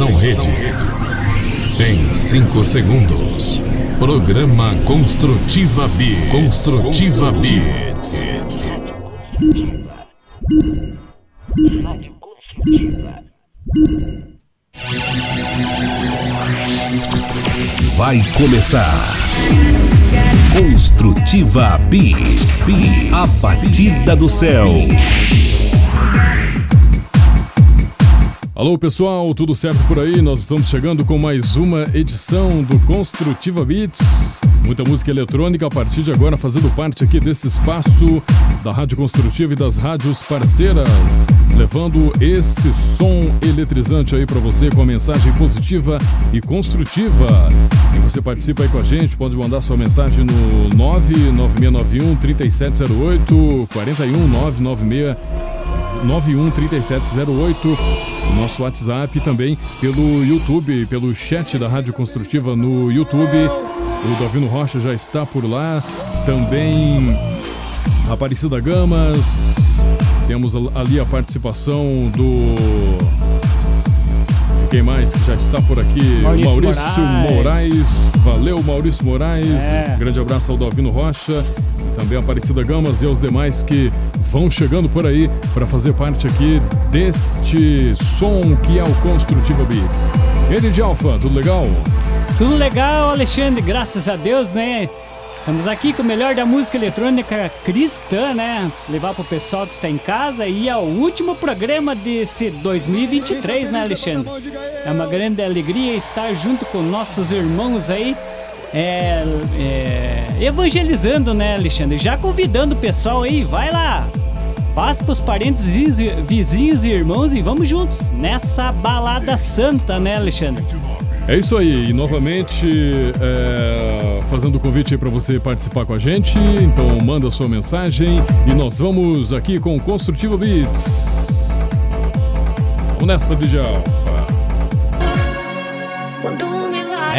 Atenção rede. Em 5 segundos. Programa Construtiva B. Construtiva B. Vai começar. Construtiva B. A batida do céu. Alô pessoal, tudo certo por aí? Nós estamos chegando com mais uma edição do Construtiva Beats. Muita música eletrônica a partir de agora, fazendo parte aqui desse espaço da Rádio Construtiva e das rádios parceiras, levando esse som eletrizante aí para você com a mensagem positiva e construtiva. E você participa aí com a gente, pode mandar sua mensagem no 99691 3708 41 996 913708, nosso WhatsApp e também pelo YouTube, pelo chat da Rádio Construtiva no YouTube. O Davino Rocha já está por lá. Também Aparecida Gamas. Temos ali a participação do quem mais que já está por aqui? Maurício Maurício Moraes. Moraes. Valeu, Maurício Moraes. É. Grande abraço ao Dalvino Rocha, também a Aparecida Gamas e aos demais que vão chegando por aí para fazer parte aqui deste som que é o Construtiva Beats. Ele de Alfa, tudo legal? Tudo legal, Alexandre, graças a Deus, né? Estamos aqui com o melhor da música eletrônica cristã, né? Levar pro pessoal que está em casa e é o último programa desse 2023, né, Alexandre? É uma grande alegria estar junto com nossos irmãos aí, é, é, evangelizando, né, Alexandre? Já convidando o pessoal aí, vai lá! Passa pros parentes, vizi- vizinhos e irmãos e vamos juntos nessa balada santa, né, Alexandre? É isso aí, e novamente é, fazendo o convite para você participar com a gente. Então manda sua mensagem e nós vamos aqui com o Construtiva Beats. Vamos nessa, DJ Alfa.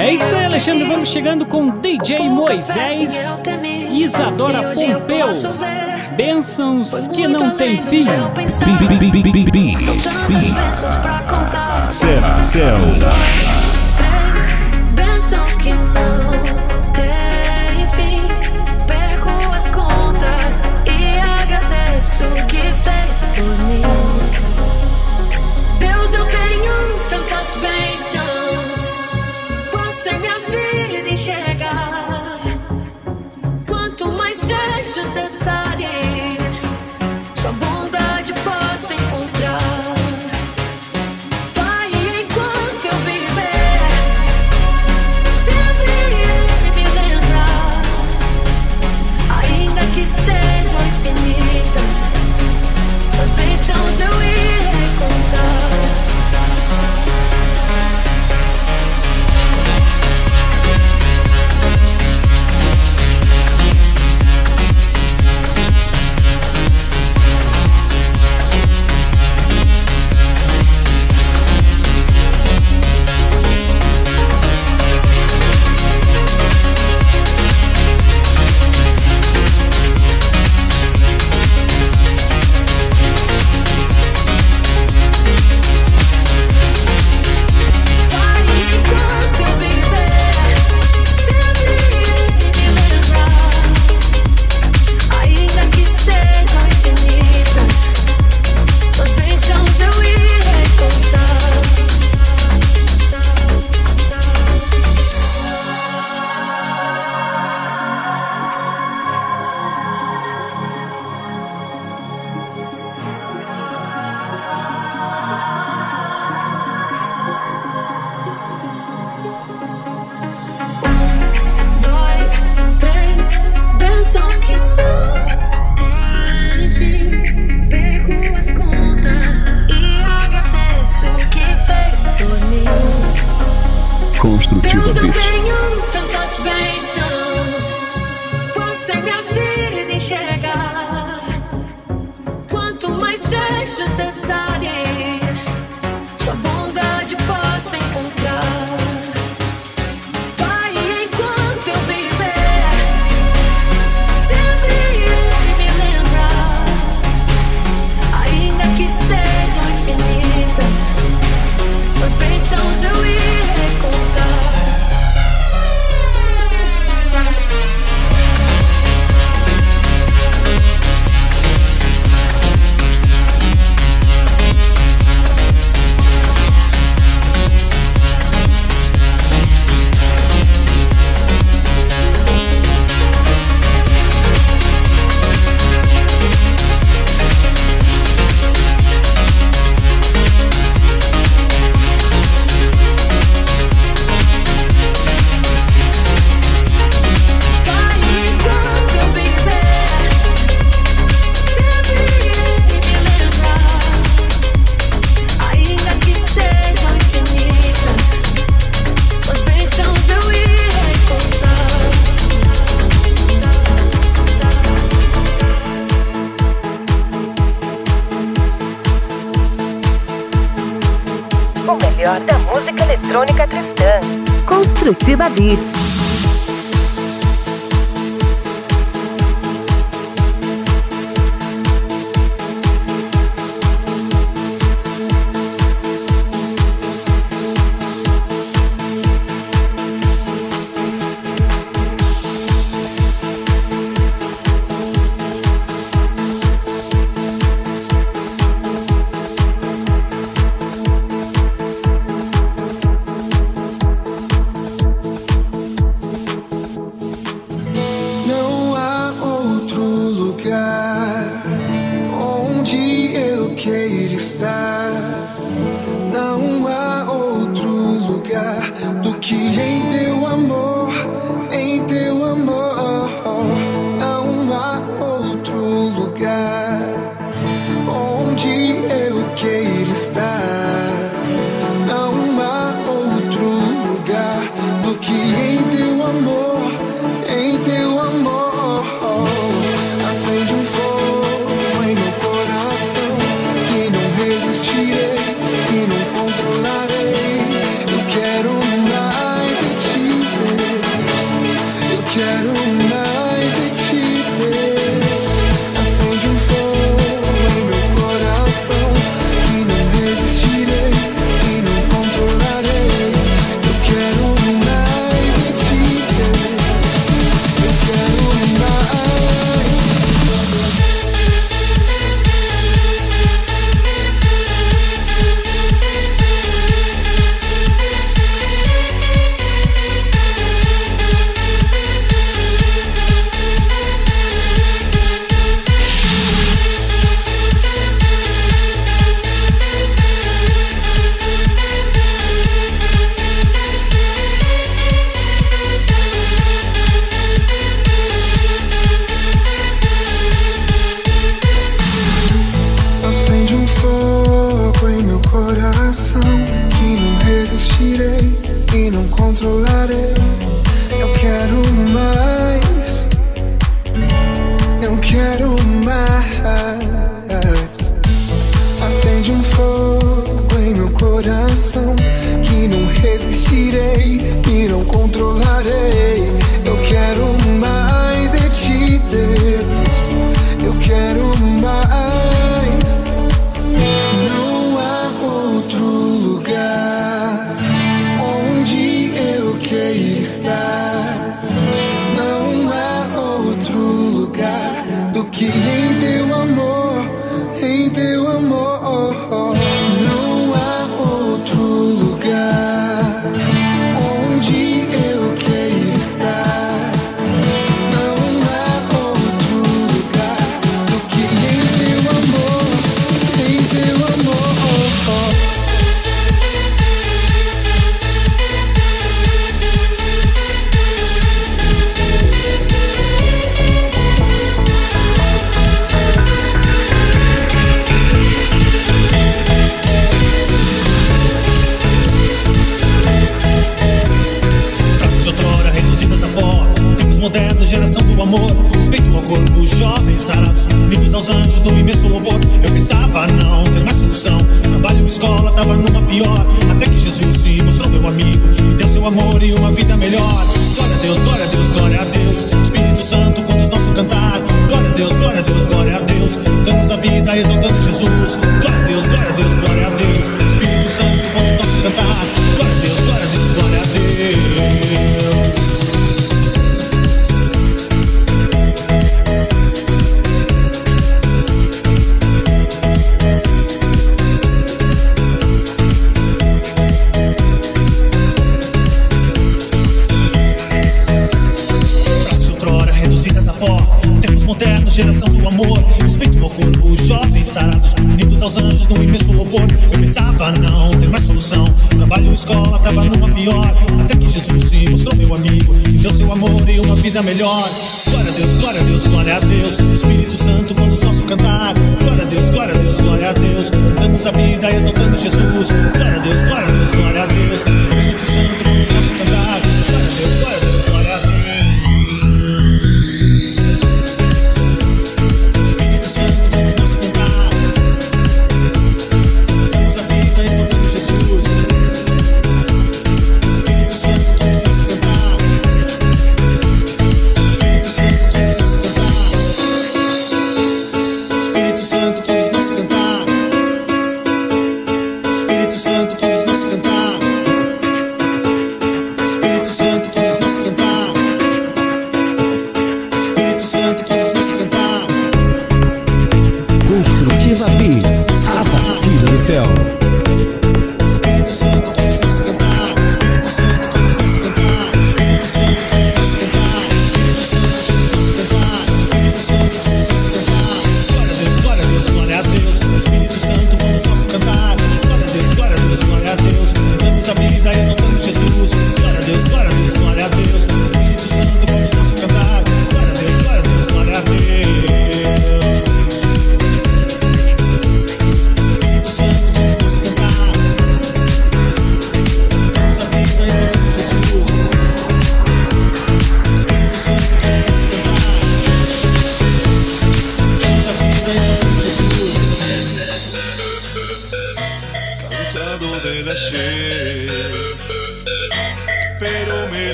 É isso aí, Alexandre. Vamos chegando com DJ Moisés e Isadora Pompeu. Bênçãos que não tem fim. Céu, céu. Bênçãos que não têm fim. Perco as contas e agradeço o que fez por mim. Deus, eu tenho tantas bênçãos. Você minha vida enxergar. Quanto mais vejo os detalhes,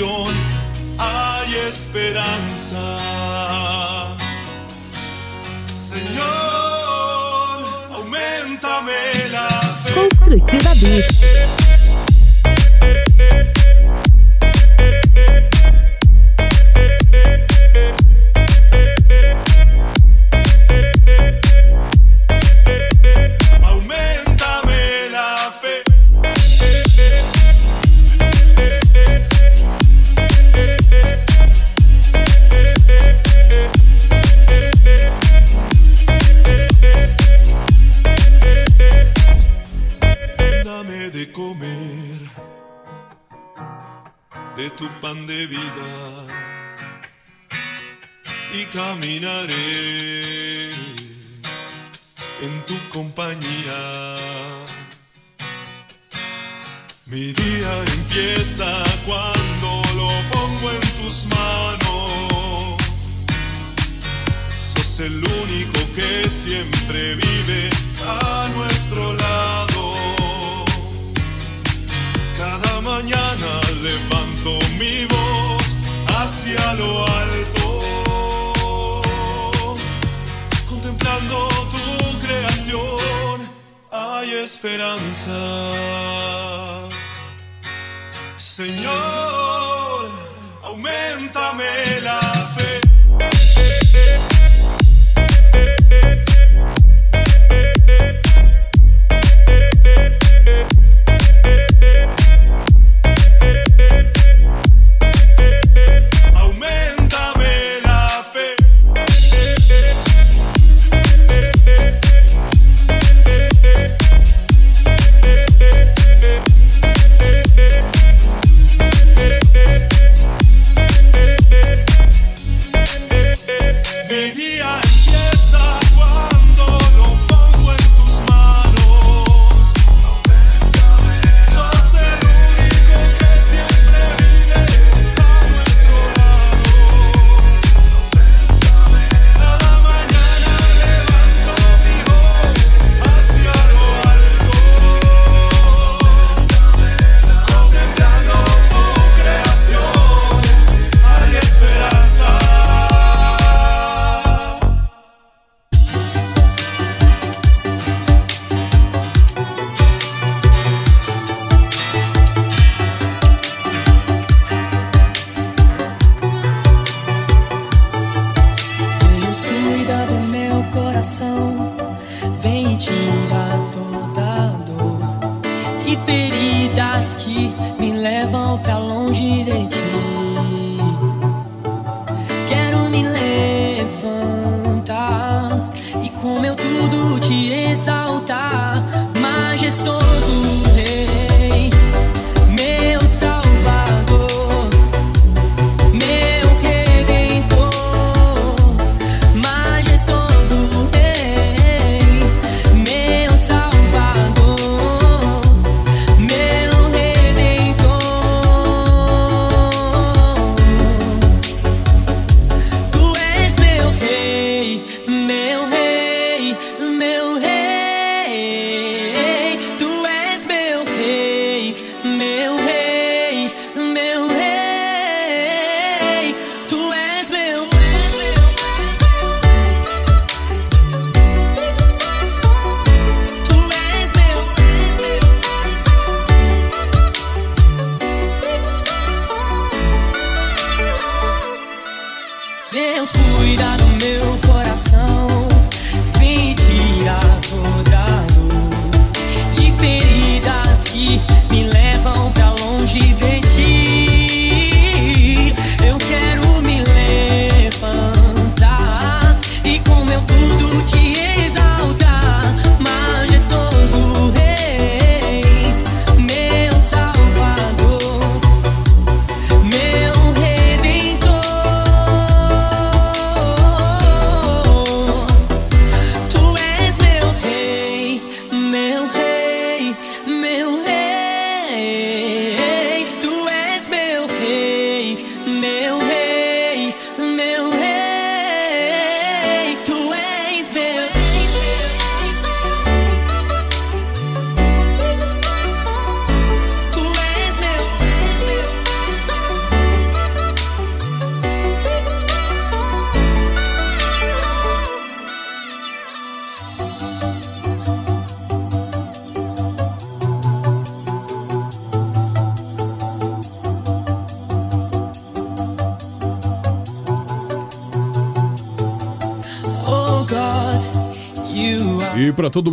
canción hay esperanza. Senhor, aumenta-me la fé. Construtiva Beats. de vida y caminaré en tu compañía. Mi día empieza cuando lo pongo en tus manos. Sos el único que siempre vive a nuestro lado. Cada mañana levanto mi voz hacia lo alto, contemplando tu creación hay esperanza. Señor, aumentame la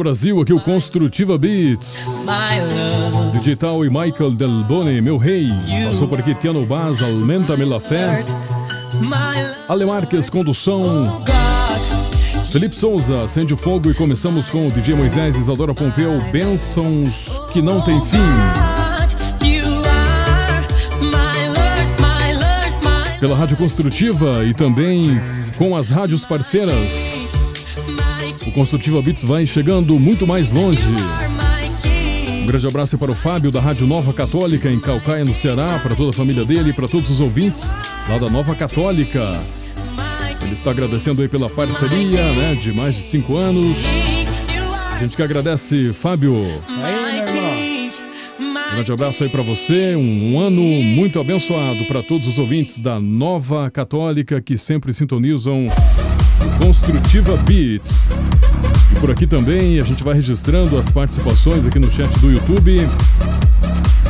Brasil, aqui o Construtiva Beats. Digital e Michael Del Boni, meu rei. Passou por aqui Tiano Baz, Aumenta-me la fé. My love, Ale Marques, condução. Felipe Souza, acende o fogo e começamos com o DJ Moisés Isadora Pompeu, Bênçãos que não tem fim. Pela Rádio Construtiva e também com as rádios parceiras. O Construtiva Beats vai chegando muito mais longe. Um grande abraço para o Fábio da Rádio Nova Católica em Calcaia, no Ceará, para toda a família dele para todos os ouvintes lá da Nova Católica. Ele está agradecendo aí pela parceria, né, de mais de cinco anos. A gente que agradece, Fábio. Um grande abraço aí para você, um, ano muito abençoado para todos os ouvintes da Nova Católica que sempre sintonizam Construtiva Beats. Por aqui também a gente vai registrando as participações aqui no chat do YouTube.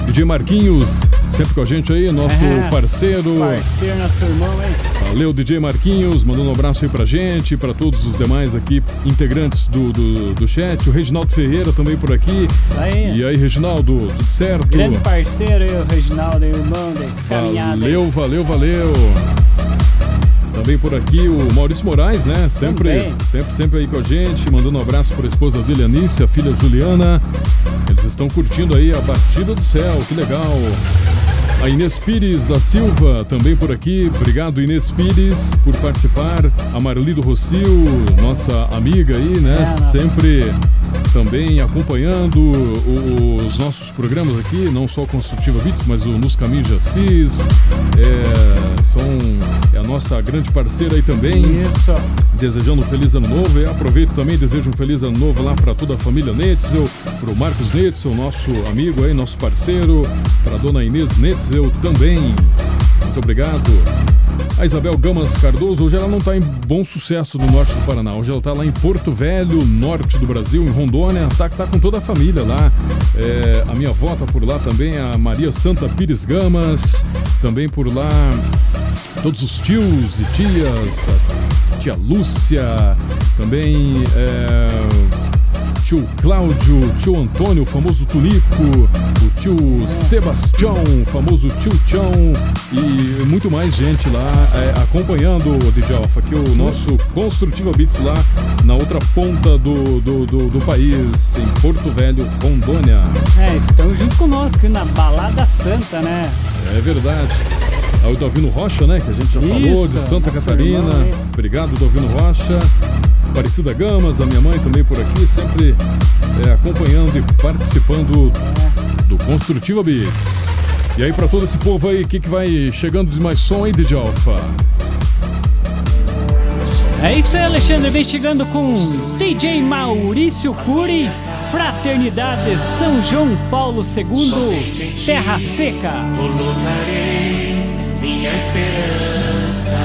DJ Marquinhos, sempre com a gente aí, nosso É. parceiro. Parceiro, nosso irmão, hein? Valeu, DJ Marquinhos, mandando um abraço aí pra gente, pra todos os demais aqui integrantes do, do, do chat. O Reginaldo Ferreira também por aqui. Aí. E aí, Reginaldo, tudo certo? Grande parceiro aí, o Reginaldo, irmão de caminhada. Valeu, valeu, valeu. Também por aqui o Maurício Moraes, né? Sempre, Também. sempre, sempre aí com a gente, mandando um abraço para a esposa dele, Anícia, a filha Juliana. Eles estão curtindo aí a batida do céu, que legal. A Inês Pires da Silva também por aqui. Obrigado, Inês Pires, por participar. A Marlido Rocio, nossa amiga aí, né? É, Sempre também acompanhando os nossos programas aqui, não só o Construtiva Beats, mas o Nos Caminhos de Assis. É, são, é a nossa grande parceira aí também. Isso. Desejando um feliz ano novo. E aproveito também desejo um feliz ano novo lá para toda a família Netzel, para o Marcos Netzel, nosso amigo aí, nosso parceiro, para a dona Inês Netzel também. Muito obrigado. A Isabel Gamas Cardoso, hoje ela não está em bom sucesso no norte do Paraná. Hoje ela está lá em Porto Velho, norte do Brasil, em Rondônia. Tá, tá com toda a família lá. É, a minha avó tá por lá também, a Maria Santa Pires Gamas. Também por lá todos os tios e tias, tia Lúcia, também é, tio Cláudio, tio Antônio, famoso Tunico, o tio Sebastião, famoso tio Chão e muito mais gente lá é, acompanhando o DJ Alpha, aqui o nosso Construtiva Beats lá na outra ponta do, do, do, do país, em Porto Velho, Rondônia. É, estão junto conosco na Balada Santa, né? É verdade. Aí o Dalvino Rocha, né? Que a gente já falou, Isso, de Santa Catarina. irmão aí. Obrigado, Dalvino Rocha. Aparecida Gamas, a minha mãe também por aqui, sempre é, acompanhando e participando do Construtiva Beats. E aí, pra todo esse povo aí, o que, que vai chegando de mais som aí, DJ Alpha? É isso aí, Alexandre. Vem chegando com DJ Maurício Cury, Fraternidade São João Paulo II, Terra Seca. Colocarei minha esperança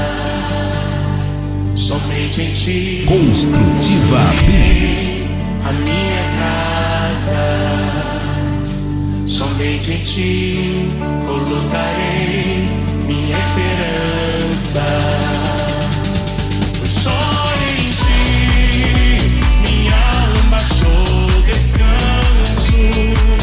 somente em ti. Construtiva Beats. A minha casa somente em ti colocarei minha esperança. azul.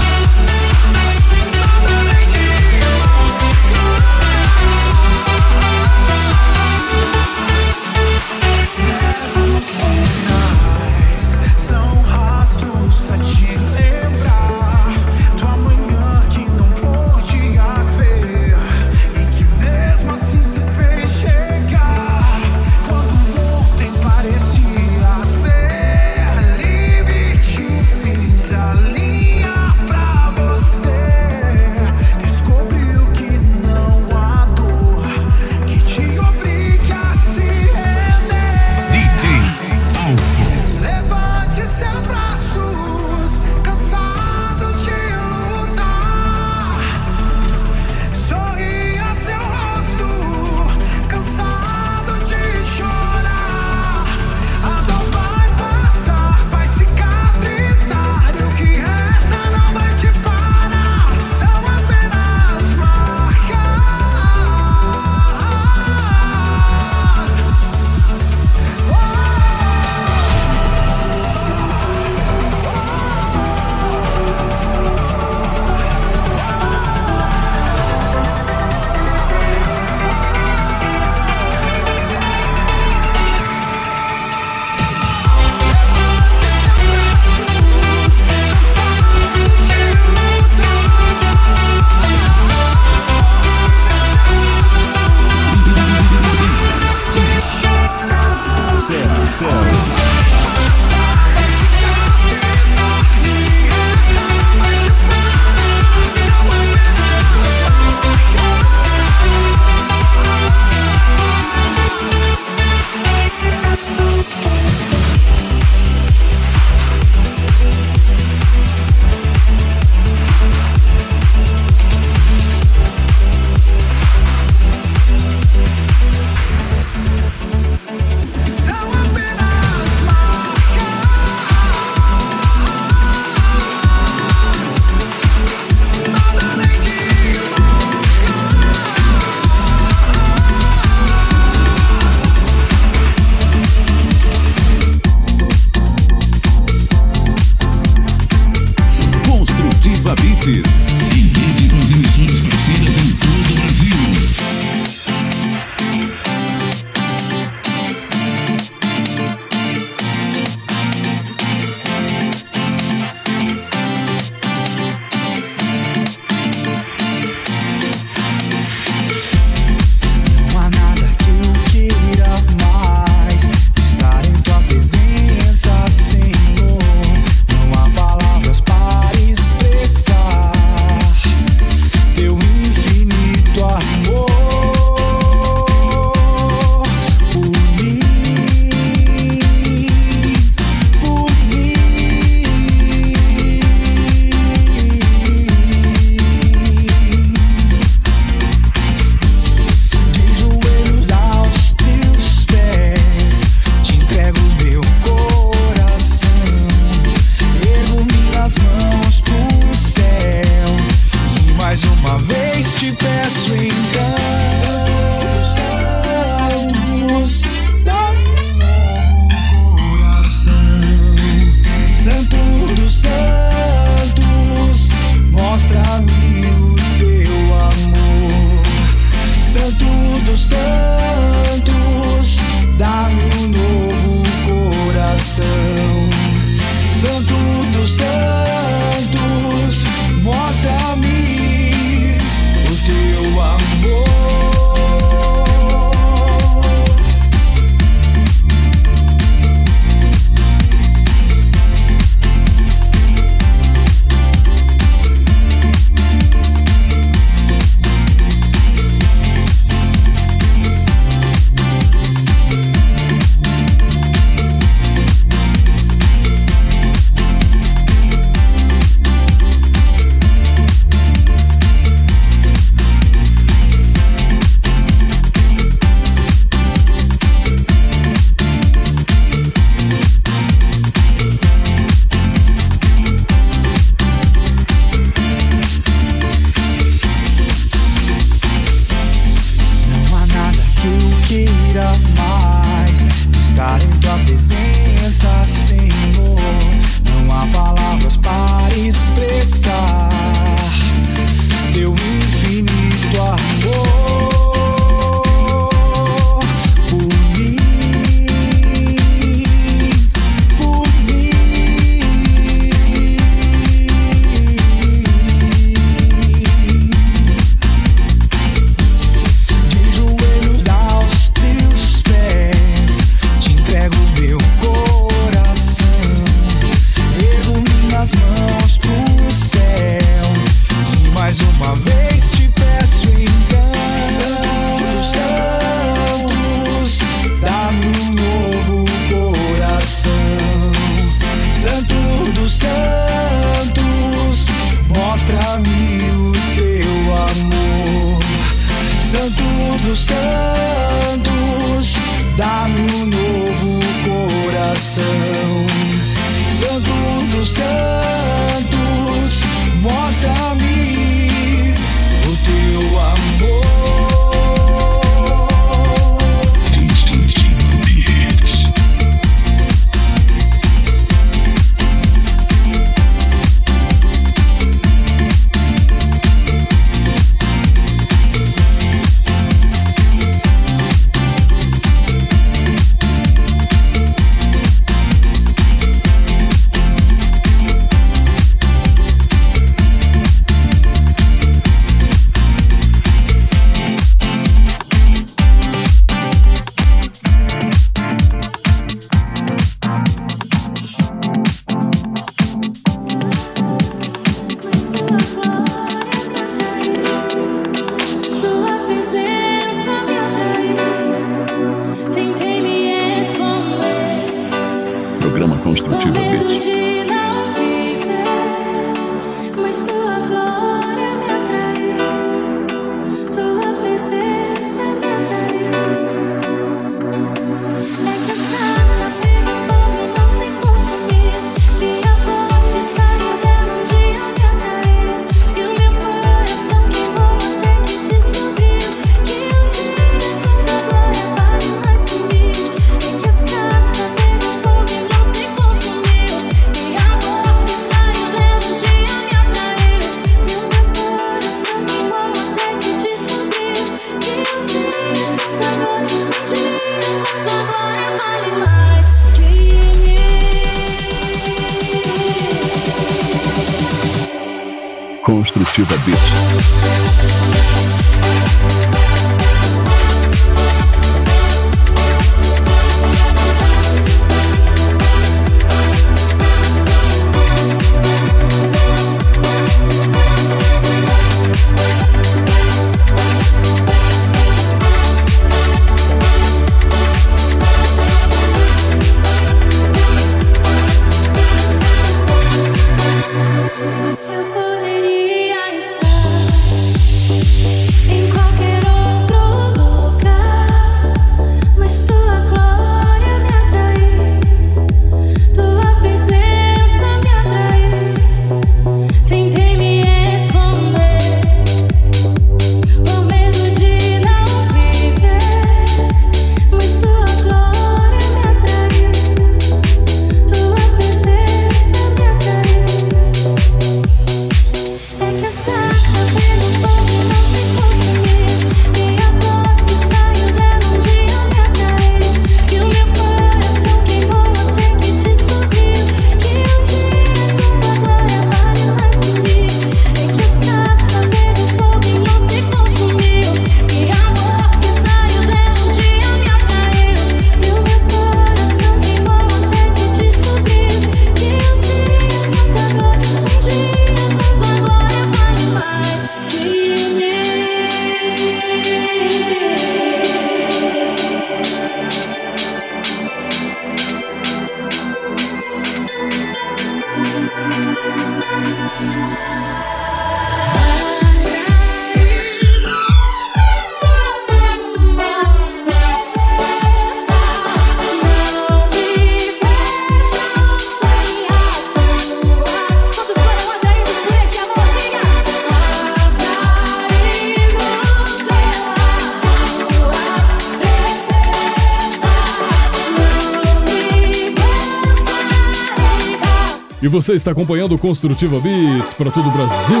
Você está acompanhando o Construtiva Beats para todo o Brasil,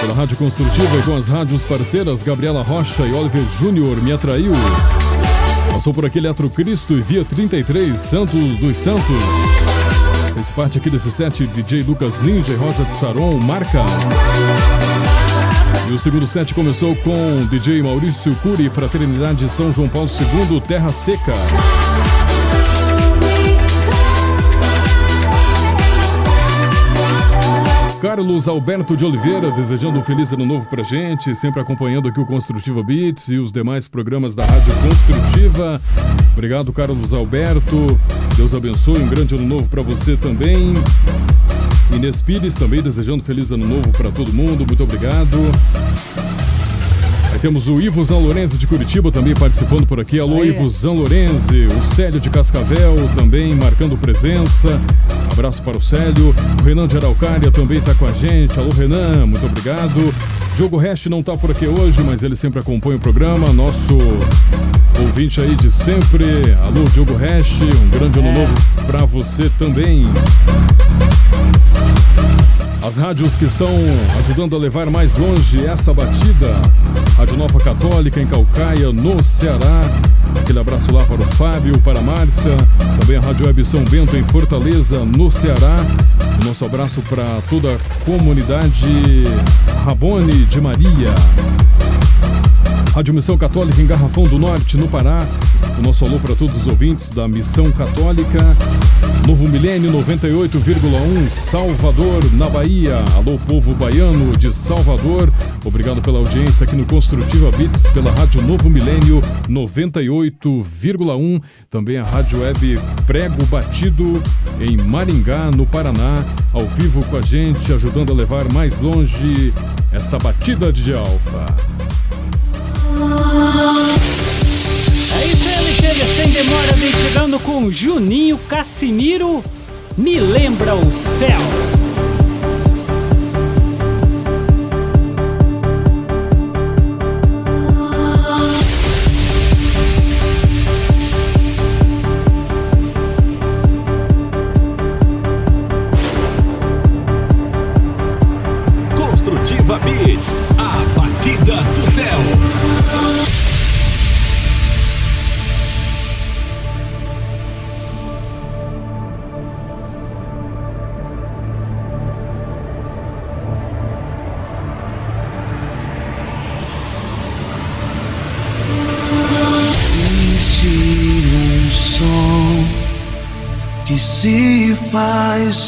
pela Rádio Construtiva e com as rádios parceiras Gabriela Rocha e Oliver Júnior Me Atraiu. Passou por aqui Eletro Cristo e Via 33 Santos dos Santos. Fez parte aqui desse set DJ Lucas Ninja e Rosa de Saron Marcas. E o segundo set começou com DJ Maurício Cury, Fraternidade São João Paulo II, Terra Seca. Carlos Alberto de Oliveira, desejando um feliz ano novo pra gente, sempre acompanhando aqui o Construtiva Beats e os demais programas da Rádio Construtiva. Obrigado, Carlos Alberto. Deus abençoe, um grande ano novo pra você também. Inês Pires também desejando feliz ano novo pra todo mundo, muito obrigado. Aí temos o Ivo Zanlorenzi de Curitiba também participando por aqui. Alô. Ivo Zanlorenzi. O Célio de Cascavel também marcando presença. Abraço para o Célio. O Renan de Araucária também está com a gente. Alô, Renan, muito obrigado. Diogo Hash não está por aqui hoje, mas ele sempre acompanha o programa. Nosso ouvinte aí de sempre. Alô, Diogo Hash. Um grande ano novo para você também. As rádios que estão ajudando a levar mais longe essa batida. Rádio Nova Católica em Calcaia, no Ceará. Aquele abraço lá para o Fábio, para a Márcia. Também a Rádio Web São Bento em Fortaleza, no Ceará. O nosso abraço para toda a comunidade Rabone de Maria. Rádio Missão Católica em Garrafão do Norte, no Pará. O nosso alô para todos os ouvintes da Missão Católica. Novo Milênio 98,1 Salvador, na Bahia. Alô, povo baiano de Salvador. Obrigado pela audiência aqui no Construtiva Beats, pela Rádio Novo Milênio 98,1. Também a Rádio Web Prego Batido em Maringá, no Paraná. Ao vivo com a gente, ajudando a levar mais longe essa batida de alfa. Alexandre. Sem demora, vem chegando com Juninho Cassimiro. Me lembra o céu.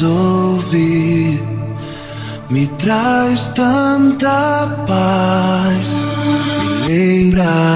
Ouvir, me traz tanta paz, me lembra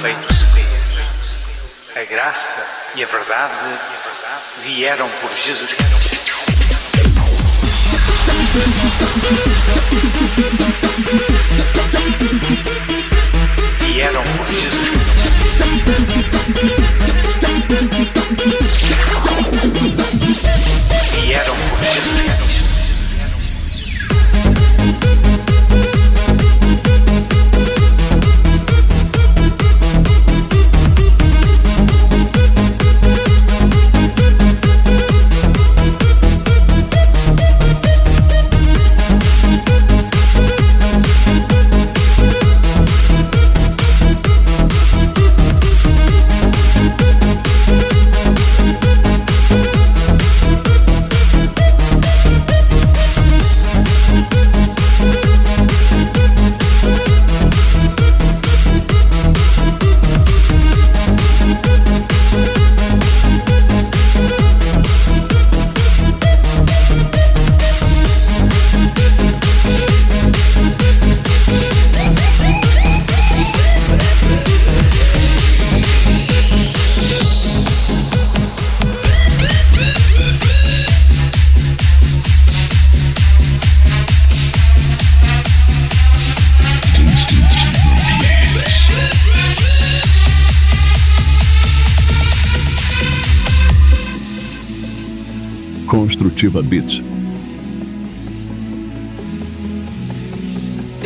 feito seria. A graça e a verdade vieram por Jesus Vieram por Jesus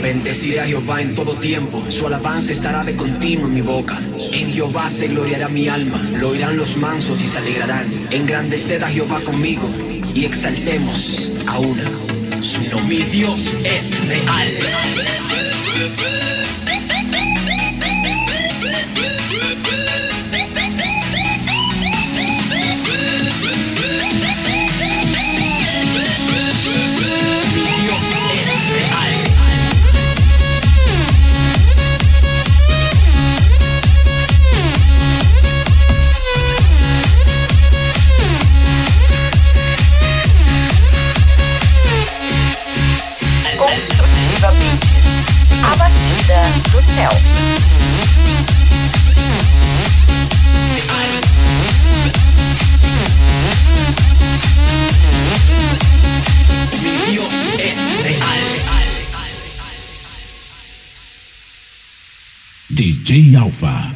Bendeciré a Jehová en todo tiempo, su alabanza estará de continuo en mi boca. En Jehová se gloriará mi alma, lo oirán los mansos y se alegrarán. Engrandeced a Jehová conmigo y exaltemos a una. Su nombre. Mi Dios es real. Alfa.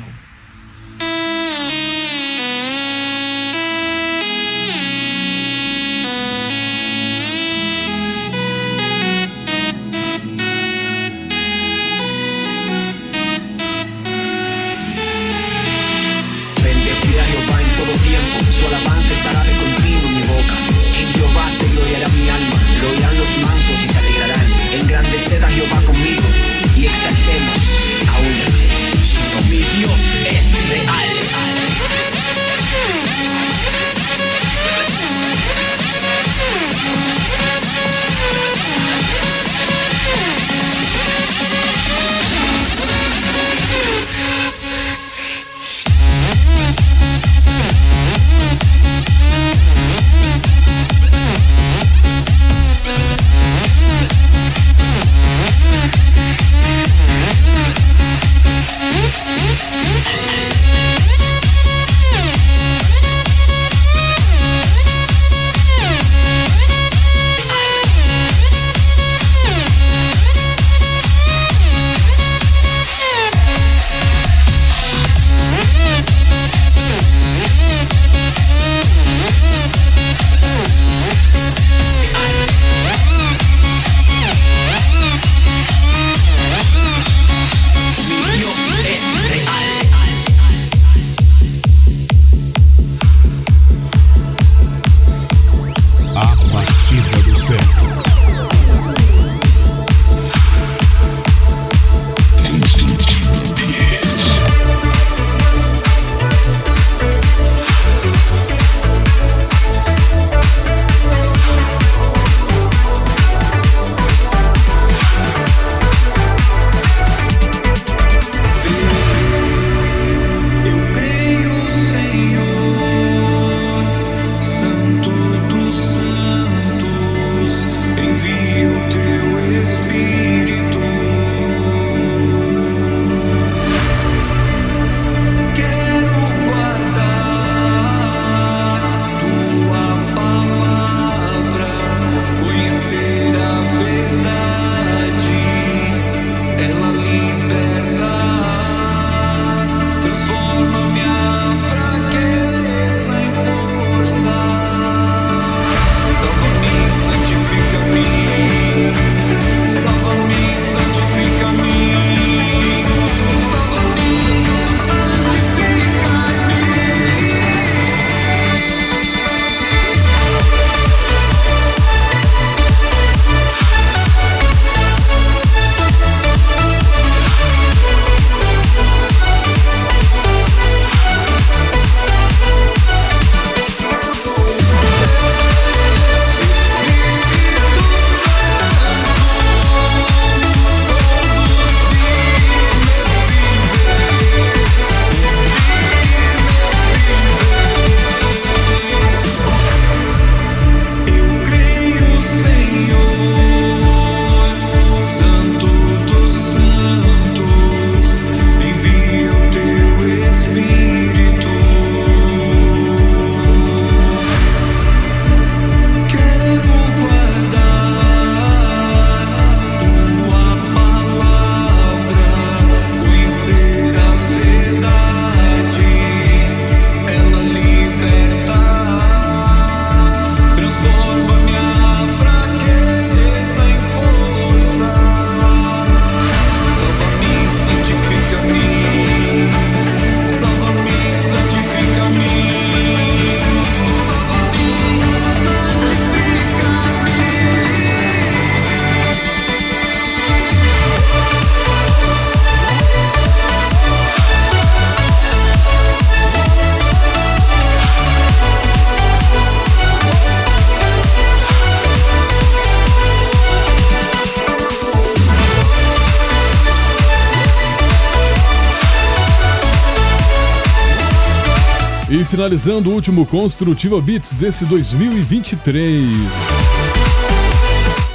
finalizando o último Construtiva Beats desse 2023.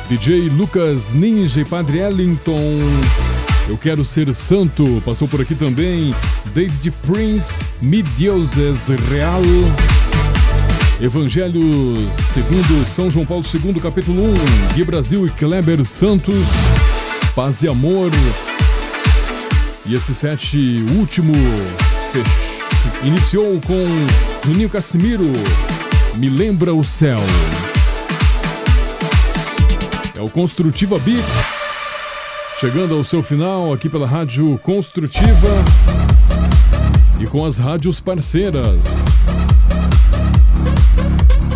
DJ Lucas Ninja e Padre Ellington. Eu quero ser santo. Passou por aqui também David Prince, Me Deuses Real. Evangelho segundo São João Paulo II, capítulo 1. Gui Brasil e Kleber Santos. Paz e amor. E esse set último fechado iniciou com Juninho Cassimiro, Me Lembra o Céu. É o Construtiva Beats. Chegando ao seu final aqui pela Rádio Construtiva e com as rádios parceiras.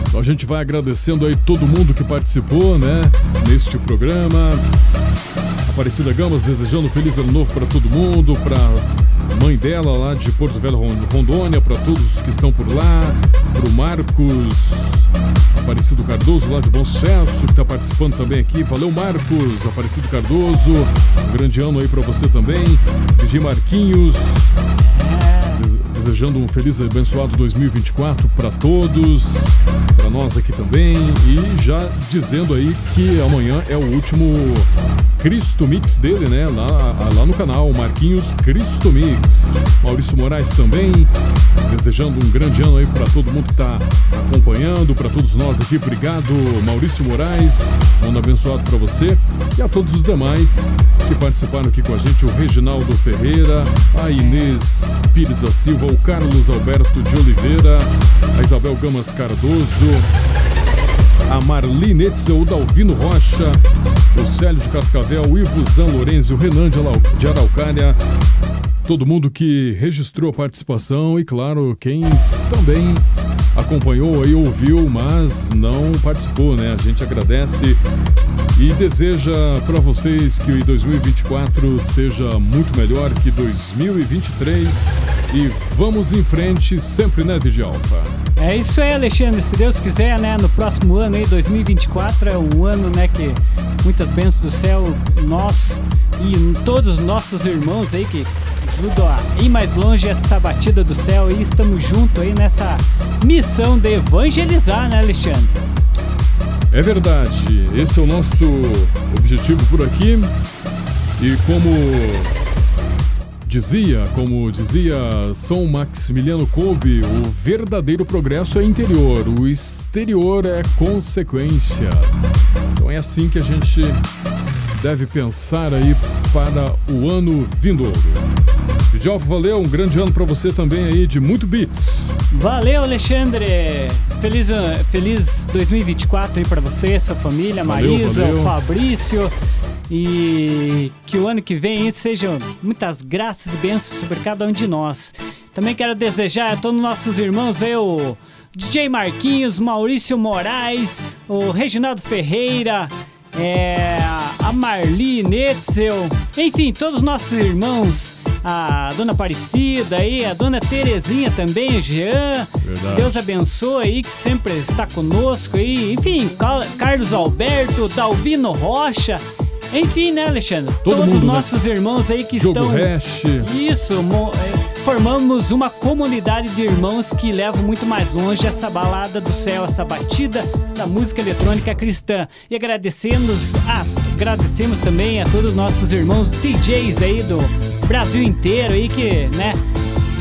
Então a gente vai agradecendo aí todo mundo que participou, né, neste programa. Aparecida Gamas desejando feliz ano novo para todo mundo, para mãe dela lá de Porto Velho, Ron- Rondônia, para todos que estão por lá, para o Marcos Aparecido Cardoso lá de Bom Sucesso, que está participando também aqui. Valeu, Marcos Aparecido Cardoso. Um grande ano aí para você também. DJ Marquinhos. Dese- Desejando um feliz e abençoado 2024 para todos, para nós aqui também. E já dizendo aí que amanhã é o último Cristo Mix dele, né? Lá, lá no canal, Marquinhos Cristo Mix. Maurício Moraes também, desejando um grande ano aí para todo mundo que está acompanhando, para todos nós aqui. Obrigado, Maurício Moraes. Ano abençoado para você e a todos os demais que participaram aqui com a gente: o Reginaldo Ferreira, a Inês Pires da Silva, o Carlos Alberto de Oliveira, a Isabel Gamas Cardoso, a Etzel, o Dalvino Rocha, o Célio de Cascavel, o Ivo Zan Lorenzi, o Renan de de Araucária, todo mundo que registrou a participação e, claro, quem também acompanhou aí, ouviu, mas não participou, né? A gente agradece e deseja para vocês que 2024 seja muito melhor que 2023 e vamos em frente sempre, né, DJ Alfa? É isso aí, Alexandre. Se Deus quiser, né, no próximo ano aí, 2024, é um ano, né, que muitas bênçãos do céu, nós e todos os nossos irmãos aí que a ir mais longe essa batida do céu e estamos juntos aí nessa missão de evangelizar, né, Alexandre? É verdade, esse é o nosso objetivo por aqui. E como dizia, como dizia São Maximiliano Kolbe, o verdadeiro progresso é interior, o exterior é consequência. Então é assim que a gente deve pensar aí para o ano vindouro. Djalfa, valeu, um grande ano para você também aí de muito beats. Valeu, Alexandre! Feliz, feliz 2024 aí pra você, sua família, Valeu, Marisa, valeu. o Fabrício. E que o ano que vem sejam muitas graças e bênçãos sobre cada um de nós. Também quero desejar a todos os nossos irmãos aí, o DJ Marquinhos, Maurício Moraes, o Reginaldo Ferreira, é, a Marli Netzel, enfim, todos os nossos irmãos, a Dona Aparecida aí, a Dona Terezinha também, Jean. Verdade. Deus abençoe aí, que sempre está conosco aí. Enfim, Carlos Alberto, Dalvino Rocha. Enfim, né, Alexandre? Todo Todos mundo, né? nossos irmãos aí que Jogo estão. Hash. Isso, é, formamos uma comunidade de irmãos que levam muito mais longe essa balada do céu, essa batida da música eletrônica cristã. E agradecemos, a, agradecemos também a todos os nossos irmãos DJs aí do Brasil inteiro aí que, né?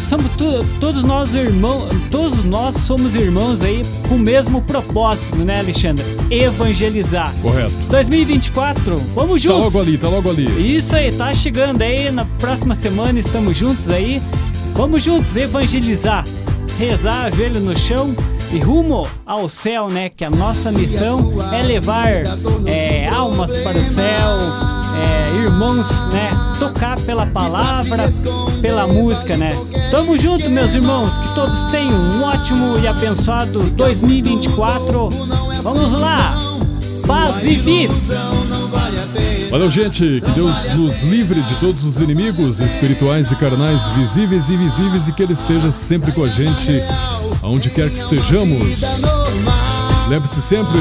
Somos tu- todos nós irmãos, todos nós somos irmãos aí com o mesmo propósito, né, Alexandre? Evangelizar. Correto. 2024, vamos Tá juntos. logo ali, tá logo ali. Isso aí, tá chegando aí. Na próxima semana estamos juntos aí. Vamos juntos evangelizar, rezar, joelho no chão e rumo ao céu, né? Que a nossa missão é levar é, almas para o céu, é, irmãos, né? Tocar pela palavra, pela música, né? Tamo junto, meus irmãos. Que todos tenham um ótimo e abençoado 2024. Vamos lá! Paz e beats! Valeu, gente. Que Deus nos livre de todos os inimigos espirituais e carnais, visíveis e invisíveis, e que Ele esteja sempre com a gente, aonde quer que estejamos. Lembre-se sempre,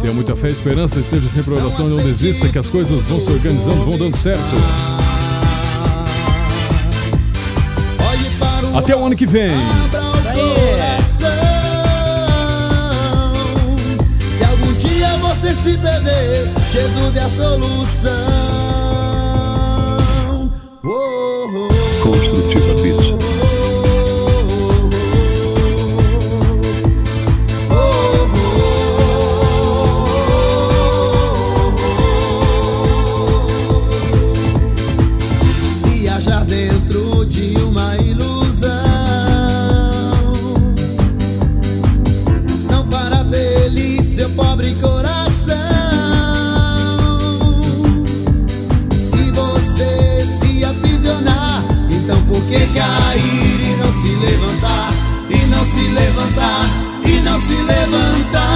tenha muita fé e esperança, esteja sempre em oração não desista, que as coisas vão se organizando, vão dando certo. Até o ano que vem. Se algum dia você se perder, Jesus é a solução. Se levantar, e não se levantar.